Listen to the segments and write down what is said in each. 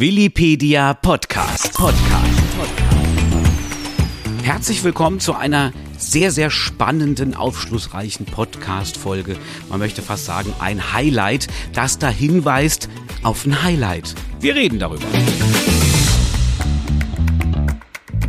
Willipedia Podcast. Podcast. Herzlich willkommen zu einer sehr, sehr spannenden, aufschlussreichen Podcast-Folge. Man möchte fast sagen, ein Highlight, das da hinweist auf ein Highlight. Wir reden darüber.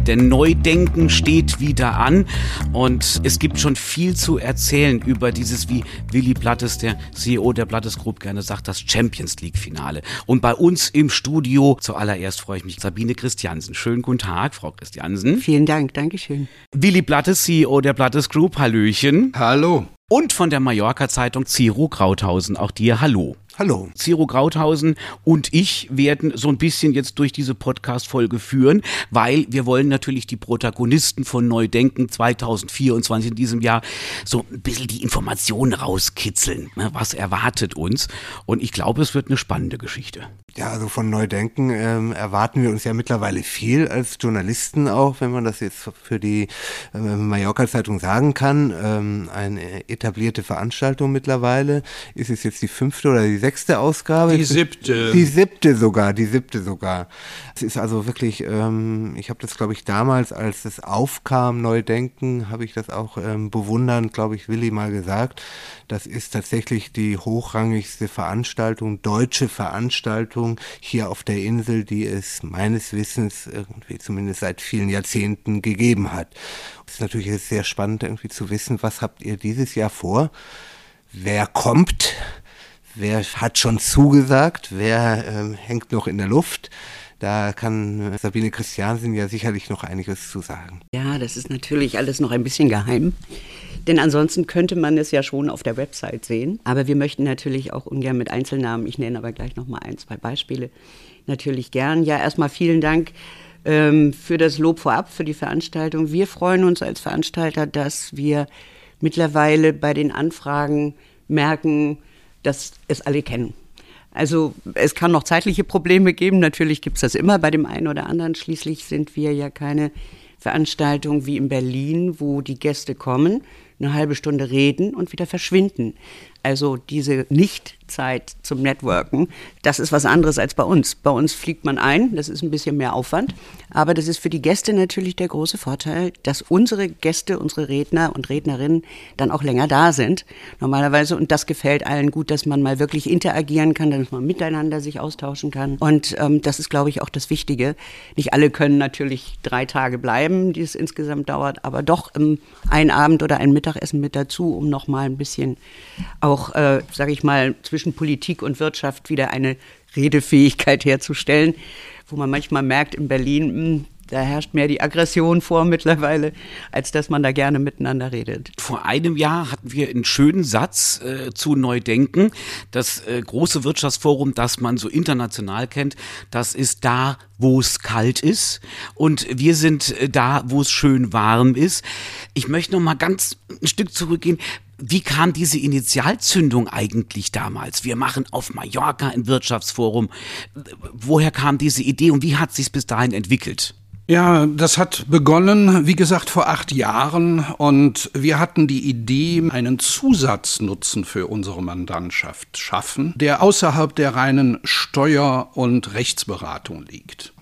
Denn Neudenken steht wieder an und es gibt schon viel zu erzählen über dieses, wie Willy Blattes, der CEO der Blattes Group, gerne sagt, das Champions League Finale. Und bei uns im Studio zuallererst freue ich mich Sabine Christiansen. Schönen guten Tag, Frau Christiansen. Vielen Dank, Dankeschön. Willy Blattes, CEO der Blattes Group, Hallöchen. Hallo. Und von der Mallorca Zeitung Ciro Krauthausen, auch dir Hallo. Hallo. Ciro Krauthausen und ich werden so ein bisschen jetzt durch diese Podcast-Folge führen, weil wir wollen natürlich die Protagonisten von Neudenken 2024 in diesem Jahr so ein bisschen die Informationen rauskitzeln. Ne? Was erwartet uns? Und ich glaube, es wird eine spannende Geschichte. Ja, also von Neudenken ähm, erwarten wir uns ja mittlerweile viel als Journalisten auch, wenn man das jetzt für die äh, Mallorca-Zeitung sagen kann. Ähm, eine etablierte Veranstaltung mittlerweile. Ist es jetzt die fünfte oder die sechste Ausgabe? Die siebte. Die siebte sogar, die siebte sogar. Es ist also wirklich, ähm, ich habe das, glaube ich, damals, als es aufkam, Neudenken, habe ich das auch ähm, bewundernd, glaube ich, Willi mal gesagt. Das ist tatsächlich die hochrangigste Veranstaltung, deutsche Veranstaltung hier auf der Insel, die es meines Wissens irgendwie zumindest seit vielen Jahrzehnten gegeben hat. Es ist natürlich sehr spannend irgendwie zu wissen, was habt ihr dieses Jahr vor? Wer kommt? Wer hat schon zugesagt? Wer ähm, hängt noch in der Luft? Da kann Sabine Christiansen ja sicherlich noch einiges zu sagen. Ja, das ist natürlich alles noch ein bisschen geheim. Denn ansonsten könnte man es ja schon auf der Website sehen. Aber wir möchten natürlich auch ungern mit Einzelnamen, ich nenne aber gleich noch mal ein, zwei Beispiele, natürlich gern. Ja, erstmal vielen Dank ähm, für das Lob vorab, für die Veranstaltung. Wir freuen uns als Veranstalter, dass wir mittlerweile bei den Anfragen merken, dass es alle kennen. Also es kann noch zeitliche Probleme geben, natürlich gibt es das immer bei dem einen oder anderen. Schließlich sind wir ja keine Veranstaltung wie in Berlin, wo die Gäste kommen, eine halbe Stunde reden und wieder verschwinden. Also diese Nichtzeit zum Networken, das ist was anderes als bei uns. Bei uns fliegt man ein, das ist ein bisschen mehr Aufwand, aber das ist für die Gäste natürlich der große Vorteil, dass unsere Gäste, unsere Redner und Rednerinnen dann auch länger da sind, normalerweise. Und das gefällt allen gut, dass man mal wirklich interagieren kann, dass man miteinander sich austauschen kann. Und ähm, das ist, glaube ich, auch das Wichtige. Nicht alle können natürlich drei Tage bleiben, die es insgesamt dauert, aber doch ähm, ein Abend oder ein Mittagessen mit dazu, um noch mal ein bisschen auch, äh, sage ich mal, zwischen Politik und Wirtschaft wieder eine Redefähigkeit herzustellen, wo man manchmal merkt in Berlin, mh, hm, da herrscht mehr die Aggression vor mittlerweile, als dass man da gerne miteinander redet. Vor einem Jahr hatten wir einen schönen Satz äh, zu Neudenken. Das äh, große Wirtschaftsforum, das man so international kennt, das ist da, wo es kalt ist. Und wir sind äh, da, wo es schön warm ist. Ich möchte noch mal ganz ein Stück zurückgehen. Wie kam diese Initialzündung eigentlich damals? Wir machen auf Mallorca ein Wirtschaftsforum. Woher kam diese Idee und wie hat sich bis dahin entwickelt? Ja, das hat begonnen, wie gesagt, vor acht Jahren und wir hatten die Idee, einen Zusatznutzen für unsere Mandantschaft schaffen, der außerhalb der reinen Steuer- und Rechtsberatung liegt.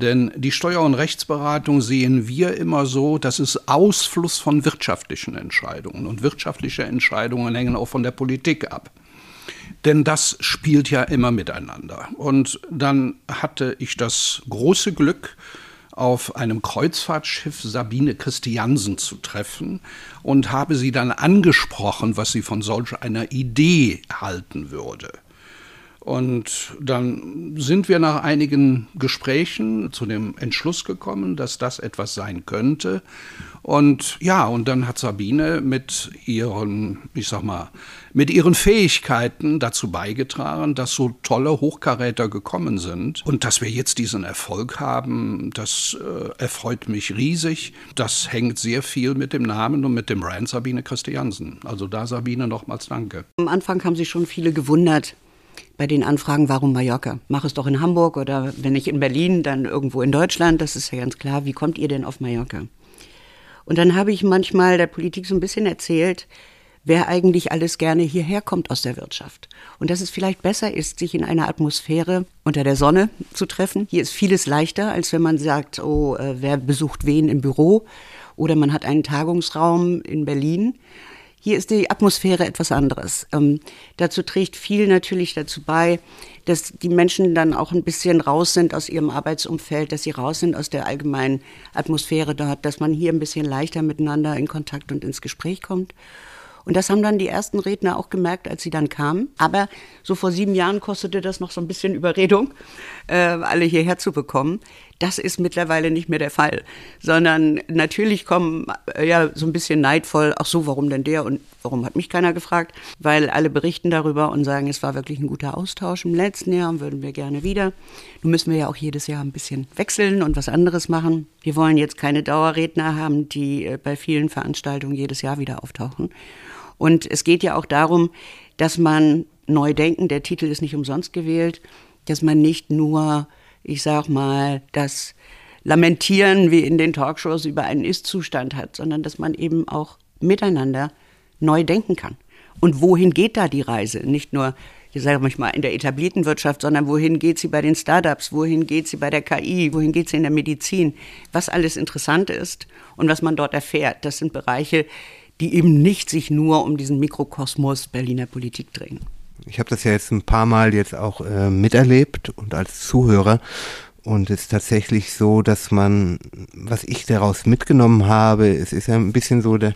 Denn die Steuer- und Rechtsberatung sehen wir immer so, das ist Ausfluss von wirtschaftlichen Entscheidungen. Und wirtschaftliche Entscheidungen hängen auch von der Politik ab. Denn das spielt ja immer miteinander. Und dann hatte ich das große Glück, auf einem Kreuzfahrtschiff Sabine Christiansen zu treffen und habe sie dann angesprochen, was sie von solch einer Idee halten würde. Und dann sind wir nach einigen Gesprächen zu dem Entschluss gekommen, dass das etwas sein könnte. Und ja, und dann hat Sabine mit ihren, ich sag mal, mit ihren Fähigkeiten dazu beigetragen, dass so tolle Hochkaräter gekommen sind. Und dass wir jetzt diesen Erfolg haben, das äh, erfreut mich riesig. Das hängt sehr viel mit dem Namen und mit dem Brand Sabine Christiansen. Also da Sabine nochmals danke. Am Anfang haben sich schon viele gewundert, bei den Anfragen, warum Mallorca? Mach es doch in Hamburg oder wenn nicht in Berlin, dann irgendwo in Deutschland. Das ist ja ganz klar. Wie kommt ihr denn auf Mallorca? Und dann habe ich manchmal der Politik so ein bisschen erzählt, wer eigentlich alles gerne hierher kommt aus der Wirtschaft. Und dass es vielleicht besser ist, sich in einer Atmosphäre unter der Sonne zu treffen. Hier ist vieles leichter, als wenn man sagt, oh, äh, wer besucht wen im Büro oder man hat einen Tagungsraum in Berlin. Hier ist die Atmosphäre etwas anderes. Ähm, dazu trägt viel natürlich dazu bei, dass die Menschen dann auch ein bisschen raus sind aus ihrem Arbeitsumfeld, dass sie raus sind aus der allgemeinen Atmosphäre dort, dass man hier ein bisschen leichter miteinander in Kontakt und ins Gespräch kommt. Und das haben dann die ersten Redner auch gemerkt, als sie dann kamen. Aber so vor sieben Jahren kostete das noch so ein bisschen Überredung, äh, alle hierher zu bekommen. Das ist mittlerweile nicht mehr der Fall, sondern natürlich kommen äh, ja so ein bisschen neidvoll, ach so, warum denn der und warum hat mich keiner gefragt? Weil alle berichten darüber und sagen, es war wirklich ein guter Austausch im letzten Jahr und würden wir gerne wieder. Nun müssen wir ja auch jedes Jahr ein bisschen wechseln und was anderes machen. Wir wollen jetzt keine Dauerredner haben, die äh, bei vielen Veranstaltungen jedes Jahr wieder auftauchen. Und es geht ja auch darum, dass man neu denken, der Titel ist nicht umsonst gewählt, dass man nicht nur ich sag mal, das Lamentieren wie in den Talkshows über einen Ist-Zustand hat, sondern dass man eben auch miteinander neu denken kann. Und wohin geht da die Reise? Nicht nur, ich sage manchmal, in der etablierten Wirtschaft, sondern wohin geht sie bei den Startups? Wohin geht sie bei der KI? Wohin geht sie in der Medizin? Was alles interessant ist und was man dort erfährt, das sind Bereiche, die eben nicht sich nur um diesen Mikrokosmos Berliner Politik drehen. Ich habe das ja jetzt ein paar Mal jetzt auch äh, miterlebt und als Zuhörer und es ist tatsächlich so, dass man, was ich daraus mitgenommen habe, es ist ja ein bisschen so der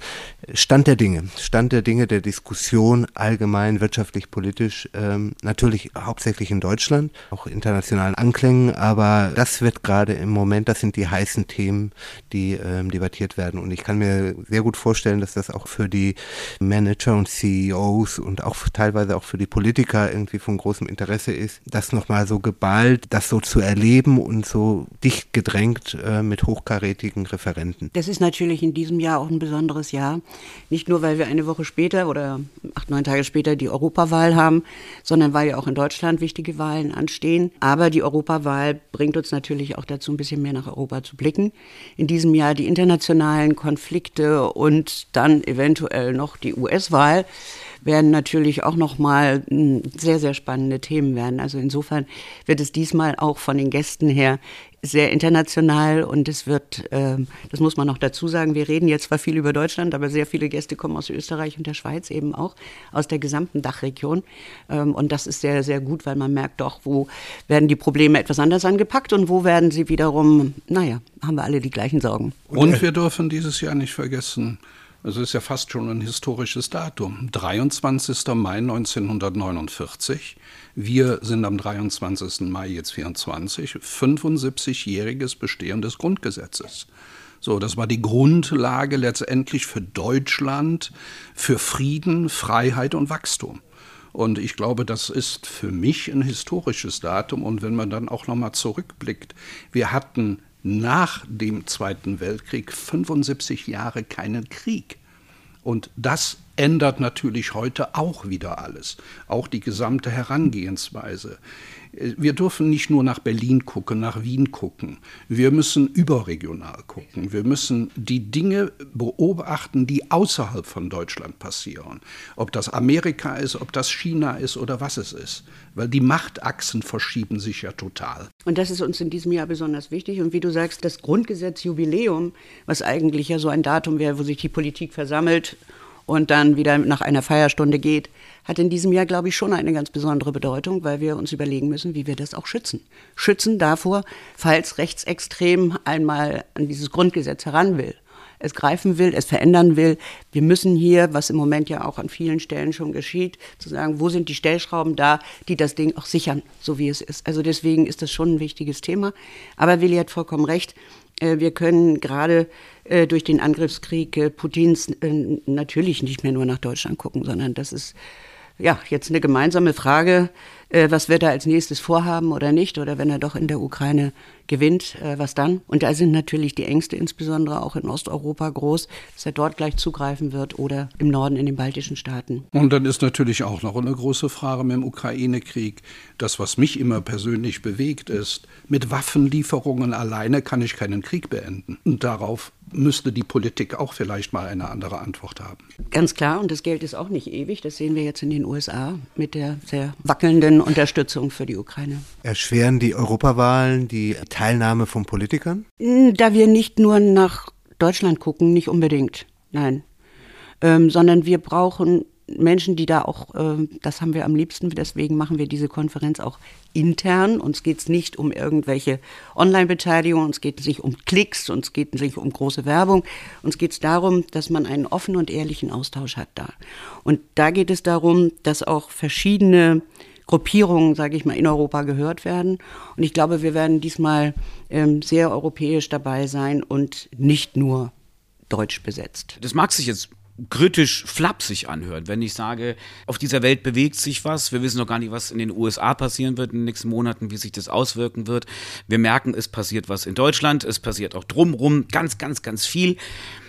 Stand der Dinge, Stand der Dinge der Diskussion allgemein, wirtschaftlich, politisch, ähm, natürlich hauptsächlich in Deutschland, auch internationalen Anklängen, aber das wird gerade im Moment, das sind die heißen Themen, die ähm, debattiert werden. Und ich kann mir sehr gut vorstellen, dass das auch für die Manager und CEOs und auch teilweise auch für die Politiker irgendwie von großem Interesse ist, das nochmal so geballt, das so zu erleben und so dicht gedrängt äh, mit hochkarätigen Referenten. Das ist natürlich in diesem Jahr auch ein besonderes Jahr. Nicht nur, weil wir eine Woche später oder acht, neun Tage später die Europawahl haben, sondern weil ja auch in Deutschland wichtige Wahlen anstehen. Aber die Europawahl bringt uns natürlich auch dazu, ein bisschen mehr nach Europa zu blicken. In diesem Jahr die internationalen Konflikte und dann eventuell noch die US-Wahl werden natürlich auch nochmal hm, sehr, sehr spannende Themen werden. Also insofern wird es diesmal auch von den Gästen her sehr international und es wird, äh, das muss man noch dazu sagen, wir reden jetzt zwar viel über Deutschland, aber sehr viele Gäste kommen aus Österreich und der Schweiz eben auch, aus der gesamten Dachregion. Ähm, und das ist sehr, sehr gut, weil man merkt doch, wo werden die Probleme etwas anders angepackt und wo werden sie wiederum, naja, haben wir alle die gleichen Sorgen. Und wir dürfen dieses Jahr nicht vergessen, es ist ja fast schon ein historisches Datum. 23. Mai 1949. Wir sind am 23. Mai jetzt 24. 75-jähriges Bestehen des Grundgesetzes. So, das war die Grundlage letztendlich für Deutschland, für Frieden, Freiheit und Wachstum. Und ich glaube, das ist für mich ein historisches Datum. Und wenn man dann auch nochmal zurückblickt, wir hatten nach dem Zweiten Weltkrieg 75 Jahre keinen Krieg. Und das ändert natürlich heute auch wieder alles, auch die gesamte Herangehensweise. Wir dürfen nicht nur nach Berlin gucken, nach Wien gucken. Wir müssen überregional gucken. Wir müssen die Dinge beobachten, die außerhalb von Deutschland passieren. Ob das Amerika ist, ob das China ist oder was es ist. Weil die Machtachsen verschieben sich ja total. Und das ist uns in diesem Jahr besonders wichtig. Und wie du sagst, das Grundgesetzjubiläum, was eigentlich ja so ein Datum wäre, wo sich die Politik versammelt und dann wieder nach einer Feierstunde geht, hat in diesem Jahr, glaube ich, schon eine ganz besondere Bedeutung, weil wir uns überlegen müssen, wie wir das auch schützen. Schützen davor, falls rechtsextrem einmal an dieses Grundgesetz heran will, es greifen will, es verändern will. Wir müssen hier, was im Moment ja auch an vielen Stellen schon geschieht, zu sagen, wo sind die Stellschrauben da, die das Ding auch sichern, so wie es ist. Also deswegen ist das schon ein wichtiges Thema. Aber Willi hat vollkommen recht. Äh, wir können gerade äh, durch den Angriffskrieg äh, Putins natürlich nicht mehr nur nach Deutschland gucken, sondern das ist ja jetzt eine gemeinsame Frage was wird er als nächstes vorhaben oder nicht, oder wenn er doch in der Ukraine gewinnt, äh, was dann? Und da sind natürlich die Ängste insbesondere auch in Osteuropa groß, dass er dort gleich zugreifen wird oder im Norden in den baltischen Staaten. Und dann ist natürlich auch noch eine große Frage mit dem Ukraine-Krieg. Das, was mich immer persönlich bewegt, ist, mit Waffenlieferungen alleine kann ich keinen Krieg beenden. Und darauf müsste die Politik auch vielleicht mal eine andere Antwort haben. Ganz klar, und das Geld ist auch nicht ewig. Das sehen wir jetzt in den USA mit der sehr wackelnden Unterstützung für die Ukraine. Erschweren die Europawahlen die Teilnahme von Politikern? Hm, da wir nicht nur nach Deutschland gucken, nicht unbedingt. Nein. Ähm, sondern wir brauchen Menschen, die da auch, äh, das haben wir am liebsten, deswegen machen wir diese Konferenz auch intern. Uns geht es nicht um irgendwelche Online-Beteiligung, uns geht es nicht um Klicks, uns geht es nicht um große Werbung. Uns geht es darum, dass man einen offenen und ehrlichen Austausch hat da. Und da geht es darum, dass auch verschiedene Gruppierungen, sage ich mal, in Europa gehört werden. Und ich glaube, wir werden diesmal ähm, sehr europäisch dabei sein und nicht nur deutsch besetzt. Das mag sich jetzt kritisch flapsig anhört, wenn ich sage, auf dieser Welt bewegt sich was, wir wissen noch gar nicht, was in den USA passieren wird in den nächsten Monaten, wie sich das auswirken wird. Wir merken, es passiert was in Deutschland, es passiert auch drumrum, ganz, ganz, ganz viel.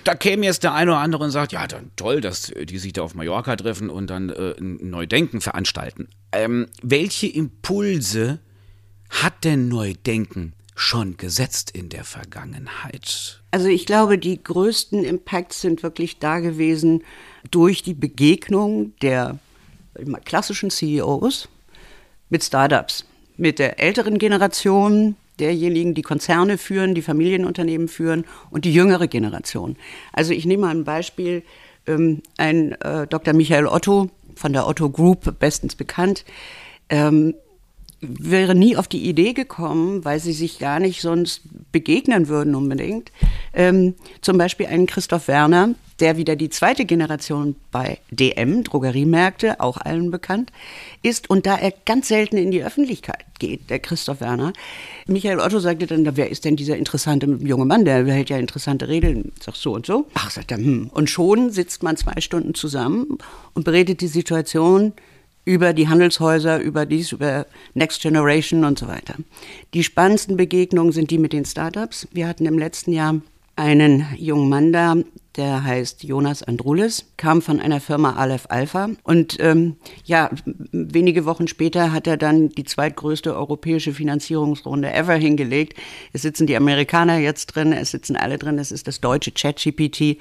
Da käme jetzt der eine oder andere und sagt, ja, dann toll, dass die sich da auf Mallorca treffen und dann äh, ein Neudenken veranstalten. Ähm, welche Impulse hat denn Neudenken schon gesetzt in der Vergangenheit? Also ich glaube, die größten Impacts sind wirklich da gewesen durch die Begegnung der klassischen CEOs mit Startups, mit der älteren Generation derjenigen, die Konzerne führen, die Familienunternehmen führen und die jüngere Generation. Also ich nehme mal ein Beispiel, ähm, ein äh, Dr. Michael Otto von der Otto Group, bestens bekannt, ähm, wäre nie auf die Idee gekommen, weil sie sich gar nicht sonst begegnen würden unbedingt. Ähm, zum Beispiel einen Christoph Werner, der wieder die zweite Generation bei DM, Drogeriemärkte, auch allen bekannt, ist und da er ganz selten in die Öffentlichkeit geht, der Christoph Werner. Michael Otto sagte dann, wer ist denn dieser interessante junge Mann, der hält ja interessante Reden, sagt so und so. Ach, sagt er, hm. Und schon sitzt man zwei Stunden zusammen und beredet die Situation, über die Handelshäuser, über dies, über Next Generation und so weiter. Die spannendsten Begegnungen sind die mit den Startups. Wir hatten im letzten Jahr einen jungen Mann da, der heißt Jonas Andrulis, kam von einer Firma Aleph Alpha und ähm, ja, wenige Wochen später hat er dann die zweitgrößte europäische Finanzierungsrunde ever hingelegt. Es sitzen die Amerikaner jetzt drin, es sitzen alle drin, es ist das deutsche ChatGPT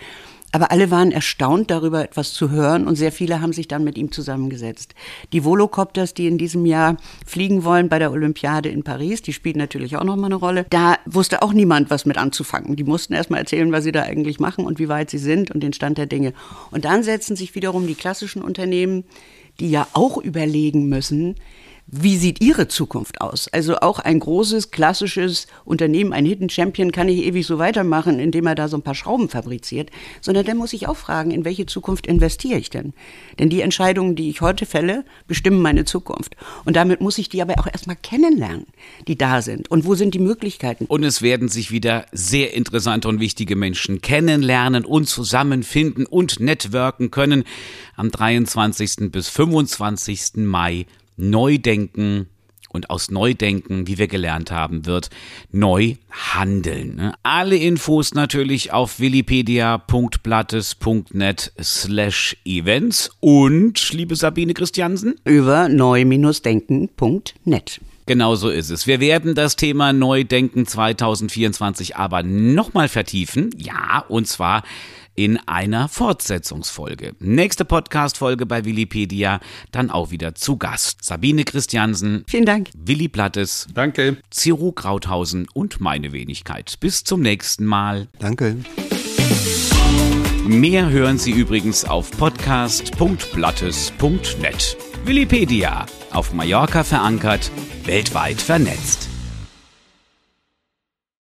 aber alle waren erstaunt darüber, etwas zu hören und sehr viele haben sich dann mit ihm zusammengesetzt. Die Volocopters, die in diesem Jahr fliegen wollen bei der Olympiade in Paris, die spielen natürlich auch nochmal eine Rolle. Da wusste auch niemand, was mit anzufangen. Die mussten erstmal erzählen, was sie da eigentlich machen und wie weit sie sind und den Stand der Dinge. Und dann setzen sich wiederum die klassischen Unternehmen, die ja auch überlegen müssen, wie sieht Ihre Zukunft aus? Also auch ein großes, klassisches Unternehmen, ein Hidden Champion kann nicht ewig so weitermachen, indem er da so ein paar Schrauben fabriziert, sondern der muss sich auch fragen, in welche Zukunft investiere ich denn? Denn die Entscheidungen, die ich heute fälle, bestimmen meine Zukunft. Und damit muss ich die aber auch erstmal kennenlernen, die da sind. Und wo sind die Möglichkeiten? Und es werden sich wieder sehr interessante und wichtige Menschen kennenlernen und zusammenfinden und networken können am 23. bis 25. Mai Neudenken und aus Neudenken, wie wir gelernt haben, wird neu handeln. Ne? Alle Infos natürlich auf willipedia.blattes.net slash events und, liebe Sabine Christiansen, über neu-denken.net. Genau so ist es. Wir werden das Thema Neudenken 2024 aber nochmal vertiefen. Ja, und zwar in einer Fortsetzungsfolge. Nächste Podcast-Folge bei Willipedia, dann auch wieder zu Gast. Sabine Christiansen. Vielen Dank. Willi Plattes. Danke. Ciro Krauthausen und meine Wenigkeit. Bis zum nächsten Mal. Danke. Mehr hören Sie übrigens auf podcast.blattes.net. Willipedia. Auf Mallorca verankert, weltweit vernetzt.